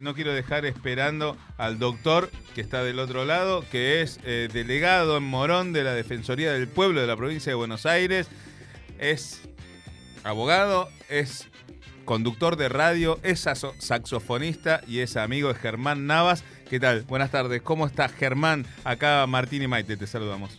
No quiero dejar esperando al doctor que está del otro lado, que es eh, delegado en Morón de la Defensoría del Pueblo de la provincia de Buenos Aires. Es abogado, es conductor de radio, es saxofonista y es amigo de Germán Navas. ¿Qué tal? Buenas tardes. ¿Cómo estás, Germán? Acá Martín y Maite, te saludamos.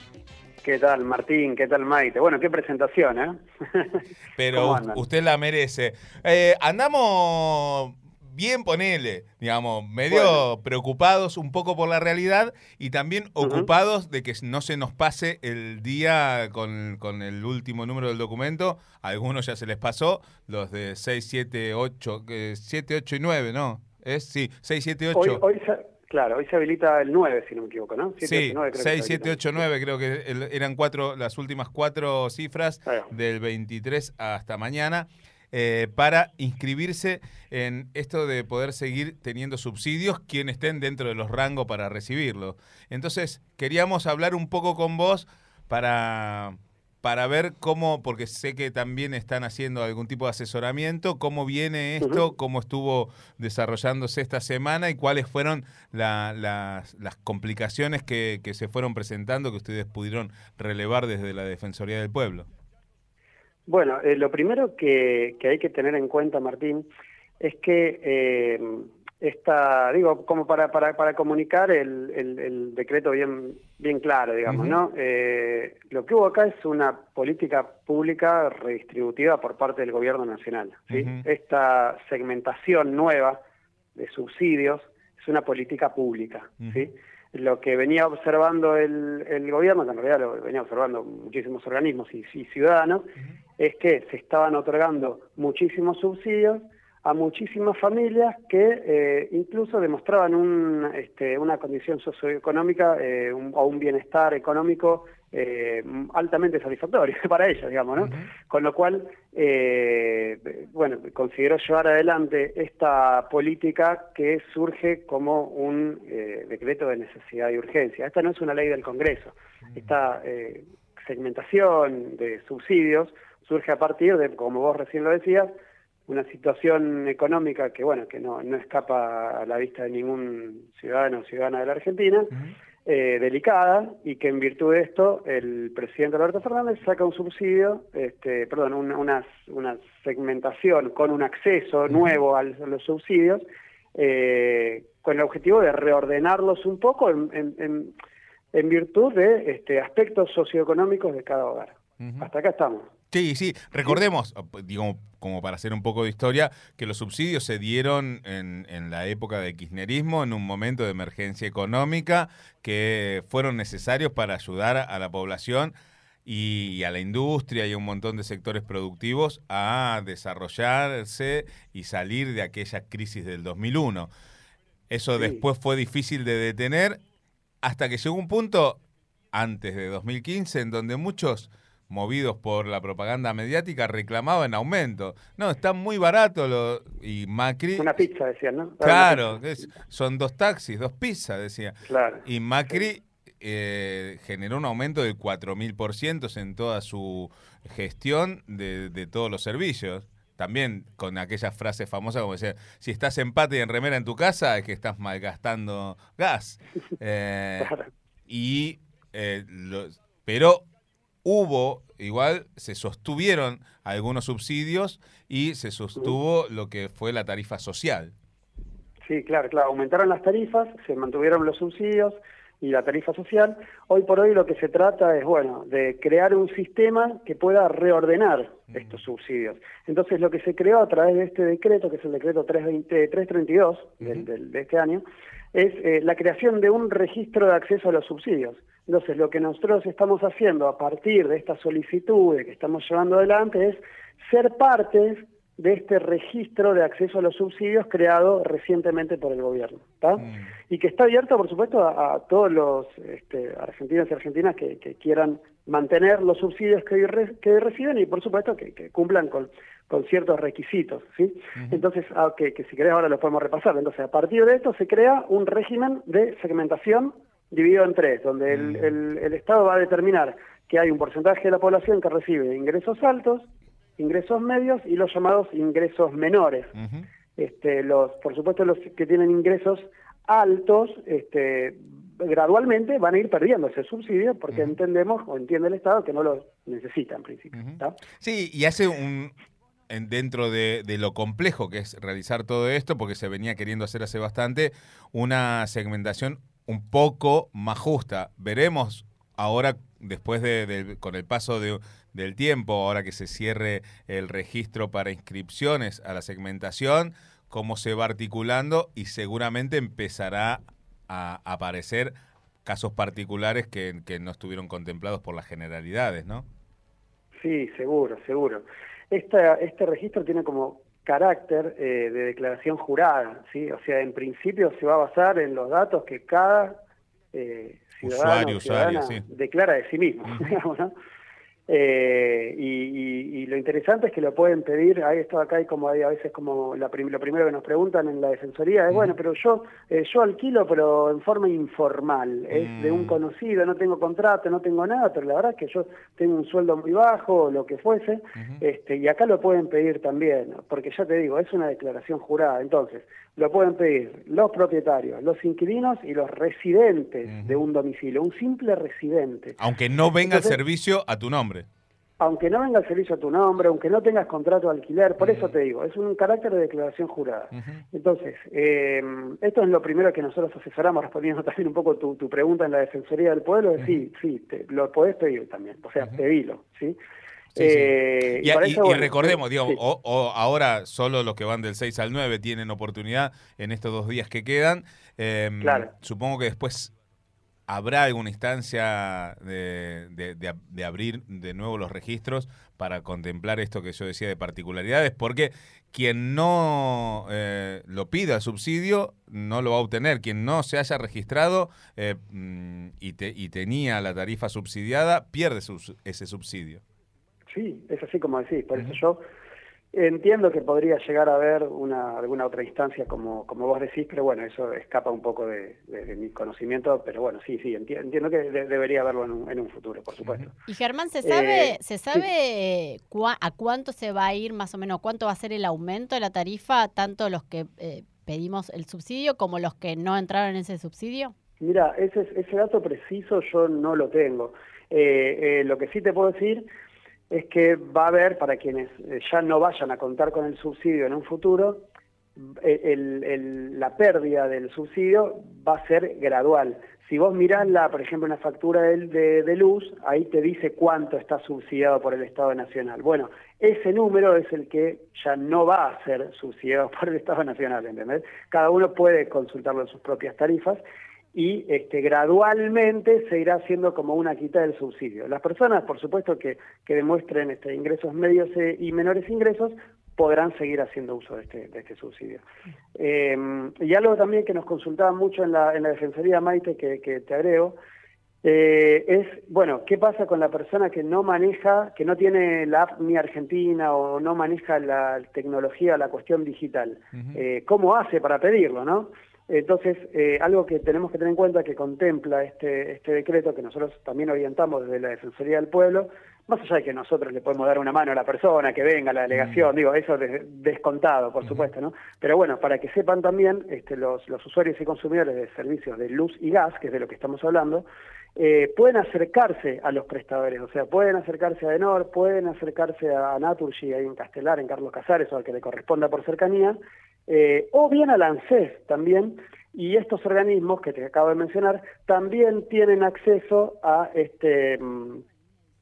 ¿Qué tal, Martín? ¿Qué tal, Maite? Bueno, qué presentación, ¿eh? Pero usted la merece. Eh, andamos bien ponele, digamos, medio preocupados un poco por la realidad y también ocupados de que no se nos pase el día con, el último número del documento. A algunos ya se les pasó, los de 6, 7, 8, 7, 8 y 9, ¿no? ¿Es? Sí, 6, 7, 8. Hoy, claro, hoy se habilita el 9, si no me equivoco, ¿no? 7, sí, 8, 9, creo 6, 7, 8, 9, creo que eran cuatro, las últimas cuatro cifras del 23 hasta mañana. Eh, para inscribirse en esto de poder seguir teniendo subsidios quienes estén dentro de los rangos para recibirlo. Entonces, queríamos hablar un poco con vos para, para ver cómo, porque sé que también están haciendo algún tipo de asesoramiento, cómo viene esto, cómo estuvo desarrollándose esta semana y cuáles fueron las, las, complicaciones que, que se fueron presentando que ustedes pudieron relevar desde la Defensoría del Pueblo. Bueno, eh, lo primero que, hay que tener en cuenta, Martín, es que eh, esta, digo, como para, para, para comunicar el, el, decreto bien, bien claro, digamos, ¿no? Eh, lo que hubo acá es una política pública redistributiva por parte del gobierno nacional. ¿sí? Esta segmentación nueva de subsidios es una política pública, ¿sí? Lo que venía observando el, el, gobierno, que en realidad lo venía observando muchísimos organismos y, ciudadanos, es que se estaban otorgando muchísimos subsidios a muchísimas familias que eh, incluso demostraban un, este, una condición socioeconómica eh, o un bienestar económico eh, altamente satisfactorio para ellas, digamos, ¿no? Con lo cual, bueno, considero llevar adelante esta política que surge como un decreto de necesidad y urgencia. Esta no es una ley del Congreso. Esta segmentación de subsidios surge a partir de, como vos recién lo decías, una situación económica que, bueno, que no, no escapa a la vista de ningún ciudadano o ciudadana de la Argentina, eh, delicada, y que en virtud de esto el presidente Alberto Fernández saca un subsidio, este, perdón, una, una, segmentación con un acceso nuevo a los subsidios, eh, con el objetivo de reordenarlos un poco en, en, en, virtud de este, aspectos socioeconómicos de cada hogar. Hasta acá estamos. Sí, sí, recordemos, digo, como para hacer un poco de historia, que los subsidios se dieron en, en, la época de kirchnerismo, en un momento de emergencia económica, que fueron necesarios para ayudar a la población y a la industria y a un montón de sectores productivos a desarrollarse y salir de aquella crisis del 2001. Eso después fue difícil de detener hasta que llegó un punto, antes de 2015, en donde muchos movidos por la propaganda mediática, reclamaban aumento. No, está muy barato lo, y Macri... Una pizza, decían, ¿no? Claro, son dos taxis, dos pizzas, decía. Claro. Y Macri eh, generó un aumento del 4.000% en toda su gestión de, de todos los servicios también con aquellas frases famosas como decía, si estás en pata y en remera en tu casa es que estás malgastando gas. Eh, y eh, pero hubo, igual se sostuvieron algunos subsidios y se sostuvo lo que fue la tarifa social. Sí, claro, claro, aumentaron las tarifas, se mantuvieron los subsidios y la tarifa social. Hoy por hoy lo que se trata es, bueno, de crear un sistema que pueda reordenar estos subsidios. Entonces lo que se creó a través de este decreto, que es el decreto 320, 332 de este año, es eh, la creación de un registro de acceso a los subsidios. Entonces, lo que nosotros estamos haciendo a partir de esta solicitud que estamos llevando adelante es ser parte de este registro de acceso a los subsidios creado recientemente por el gobierno, mm. Y que está abierto, por supuesto, a, todos los este, argentinos y argentinas que, quieran mantener los subsidios que, que reciben y, por supuesto, que, cumplan con, con ciertos requisitos, ¿sí? Entonces, ah, que, si querés ahora lo podemos repasar. Entonces, a partir de esto se crea un régimen de segmentación dividido en tres, donde el, mm. el, Estado va a determinar que hay un porcentaje de la población que recibe ingresos altos, ingresos medios y los llamados ingresos menores. Este, los, por supuesto, los que tienen ingresos altos, este, gradualmente van a ir perdiendo ese subsidio porque entendemos o entiende el Estado que no lo necesita en principio. Sí, y hace un, dentro de, lo complejo que es realizar todo esto, porque se venía queriendo hacer hace bastante, una segmentación un poco más justa. Veremos ahora, después de, con el paso del tiempo, ahora que se cierre el registro para inscripciones a la segmentación, cómo se va articulando y seguramente empezará a aparecer casos particulares que, que no estuvieron contemplados por las generalidades, ¿no? Sí, seguro, seguro. Esta, este registro tiene como carácter eh, de declaración jurada, ¿sí? O sea, en principio se va a basar en los datos que cada eh, ciudadano usuario, declara de sí mismo, digamos, ¿no? Eh, y, lo interesante es que lo pueden pedir, ahí está acá y como hay a veces como la lo primero que nos preguntan en la defensoría es, bueno, pero yo eh, yo alquilo pero en forma informal, es de un mm. conocido, no tengo contrato, no tengo nada, pero la verdad es que yo tengo un sueldo muy bajo o lo que fuese, este, y acá lo pueden pedir también, porque ya te digo, es una declaración jurada, entonces lo pueden pedir los propietarios, los inquilinos y los residentes de un domicilio, un simple residente. Aunque no venga el servicio a tu nombre. Aunque no venga el servicio a tu nombre, aunque no tengas contrato de alquiler, por eso te digo, es un carácter de declaración jurada. Entonces, eh, esto es lo primero que nosotros asesoramos, respondiendo también un poco tu, tu pregunta en la Defensoría del Pueblo, es sí, sí, te, lo podés pedir también, o sea, pedilo, ¿sí? Eh, y, recordemos, digo, o, ahora solo los que van del 6 al 9 tienen oportunidad en estos dos días que quedan. Em, supongo que después habrá alguna instancia de, de, abrir de nuevo los registros para contemplar esto que yo decía de particularidades, porque quien no eh, lo pida subsidio no lo va a obtener. Quien no se haya registrado eh, mm, y, y tenía la tarifa subsidiada pierde ese subsidio. Sí, es así como decís. Por eso yo entiendo que podría llegar a haber una, alguna otra instancia como, como vos decís, pero bueno, eso escapa un poco de, mi conocimiento, pero bueno, sí, sí, entiendo que debería haberlo en un, futuro, por supuesto. Y Germán, ¿se sabe, eh, ¿se sabe a cuánto se va a ir más o menos, cuánto va a ser el aumento de la tarifa, tanto los que eh, pedimos el subsidio como los que no entraron en ese subsidio? Mira, ese, ese dato preciso yo no lo tengo. Eh, lo que sí te puedo decir es que va a haber, para quienes eh, ya no vayan a contar con el subsidio en un futuro, eh, la pérdida del subsidio va a ser gradual. Si vos mirás, la, por ejemplo, una factura de, de, luz, ahí te dice cuánto está subsidiado por el Estado Nacional. Bueno, ese número es el que ya no va a ser subsidiado por el Estado Nacional, ¿entendés? Cada uno puede consultarlo en sus propias tarifas y este, gradualmente se irá haciendo como una quita del subsidio. Las personas, por supuesto, que, que demuestren este, ingresos medios eh, y menores ingresos, podrán seguir haciendo uso de este, de este subsidio. Em, y algo también que nos consultaban mucho en la, en la Defensoría Maite, que, que te agrego, eh, es, bueno, ¿qué pasa con la persona que no maneja, que no tiene la app ni Argentina o no maneja la tecnología, la cuestión digital? Eh, ¿Cómo hace para pedirlo, no? Entonces, eh, algo que tenemos que tener en cuenta que contempla este, este decreto, que nosotros también orientamos desde la Defensoría del Pueblo, más allá de que nosotros le podemos dar una mano a la persona, que venga a la delegación, mm. digo, eso descontado, por supuesto, ¿no? Pero bueno, para que sepan también este, los, los usuarios y consumidores de servicios de luz y gas, que es de lo que estamos hablando, eh, pueden acercarse a los prestadores, o sea, pueden acercarse a Denor, pueden acercarse a Naturgy ahí en Castelar, en Carlos Casares, o al que le corresponda por cercanía, eh, o bien al ANSES también, y estos organismos que te acabo de mencionar también tienen acceso a este mm,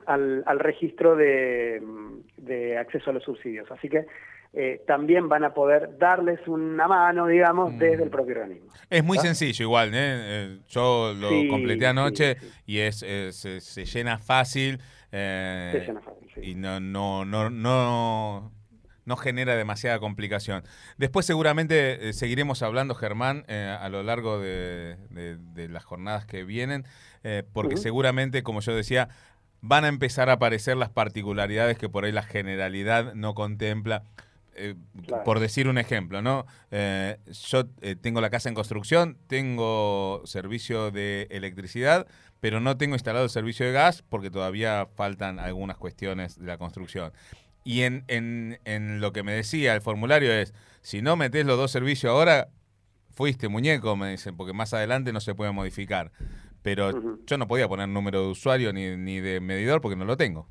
al, registro de, mm, de, acceso a los subsidios. Así que eh, también van a poder darles una mano, digamos, mm. desde el propio organismo. Es muy sencillo igual, ¿eh? Yo lo completé anoche y es, se, llena fácil. se llena fácil, Y no, no, no, no no genera demasiada complicación. Después seguramente eh, seguiremos hablando, Germán, eh, a lo largo de, las jornadas que vienen, eh, porque seguramente, como yo decía, van a empezar a aparecer las particularidades que por ahí la generalidad no contempla. Por decir un ejemplo, ¿no? yo tengo la casa en construcción, tengo servicio de electricidad, pero no tengo instalado el servicio de gas porque todavía faltan algunas cuestiones de la construcción Y en, en, en lo que me decía el formulario es, si no metes los dos servicios ahora, fuiste muñeco, me dicen, porque más adelante no se puede modificar. Pero yo no podía poner número de usuario ni, ni de medidor porque no lo tengo.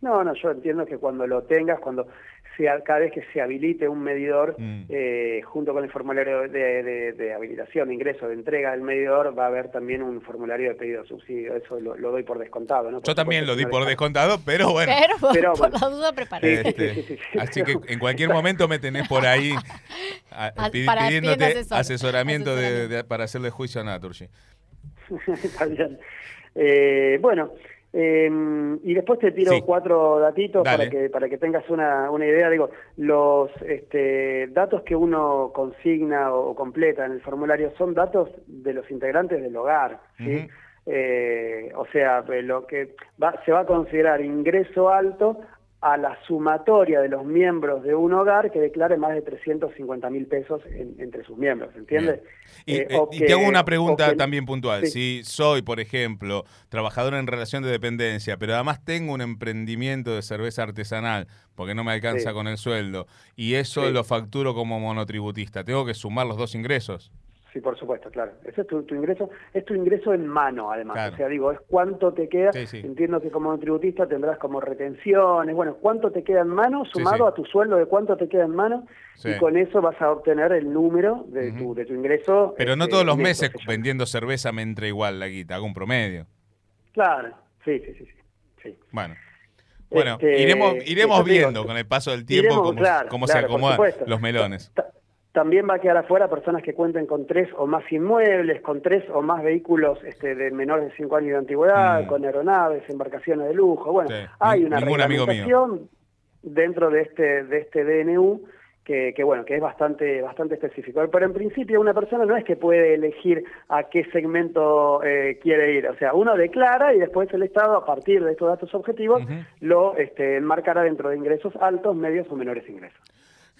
No, no, yo entiendo que cuando lo tengas, cuando sea, cada vez que se habilite un medidor, mm. eh, junto con el formulario de, habilitación, de ingreso, de entrega del medidor, va a haber también un formulario de pedido de subsidio. Eso lo, doy por descontado. ¿no? yo también lo di por descontado, pero bueno. Pero, por la duda preparé. Este, así que en cualquier momento me tenés por ahí pidiéndote asesoramiento, para hacerle juicio a Naturgy. Está bien. Eh, bueno, Em, y después te tiro cuatro datitos para que para que tengas una, una idea. Digo, los este, datos que uno consigna o, completa en el formulario son datos de los integrantes del hogar. ¿sí? Eh, o sea, lo que va, se va a considerar ingreso alto a la sumatoria de los miembros de un hogar que declare más de 350 mil pesos entre sus miembros, ¿entiendes? Y, eh, eh, te hago una pregunta también puntual. Si soy, por ejemplo, trabajador en relación de dependencia, pero además tengo un emprendimiento de cerveza artesanal porque no me alcanza con el sueldo, y eso lo facturo como monotributista, ¿tengo que sumar los dos ingresos? Sí, por supuesto, claro. Ese es tu, ingreso, es tu ingreso en mano, además. O sea, digo, es cuánto te queda. Entiendo que como tributista tendrás como retenciones. Bueno, cuánto te queda en mano sumado a tu sueldo de cuánto te queda en mano. Y con eso vas a obtener el número de, tu, de tu ingreso. Pero no este, todos los meses vendiendo cerveza me entra igual la guita, hago un promedio. Claro, sí, sí, sí. sí. Bueno. Bueno, este, iremos, iremos viendo con el paso del tiempo cómo, se acomodan los melones. También va a quedar afuera personas que cuenten con tres o más inmuebles, con tres o más vehículos este, de menores de cinco años de antigüedad, mm. con aeronaves, embarcaciones de lujo. Bueno, hay una reglamentación dentro de este, de este DNU que, que, bueno, que es bastante, bastante específico. Pero en principio una persona no es que puede elegir a qué segmento eh, quiere ir. O sea, uno declara y después el Estado, a partir de estos datos objetivos, lo este, enmarcará dentro de ingresos altos, medios o menores ingresos.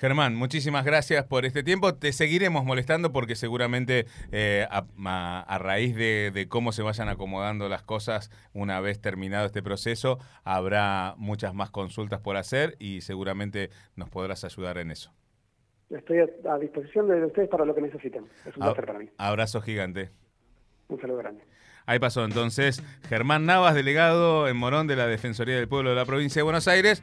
Germán, muchísimas gracias por este tiempo. Te seguiremos molestando porque seguramente eh, a, raíz de, cómo se vayan acomodando las cosas una vez terminado este proceso, habrá muchas más consultas por hacer y seguramente nos podrás ayudar en eso. Estoy a, disposición de ustedes para lo que necesiten. Es un placer para mí. Abrazo gigante. Un saludo grande. Ahí pasó entonces Germán Navas, delegado en Morón de la Defensoría del Pueblo de la provincia de Buenos Aires.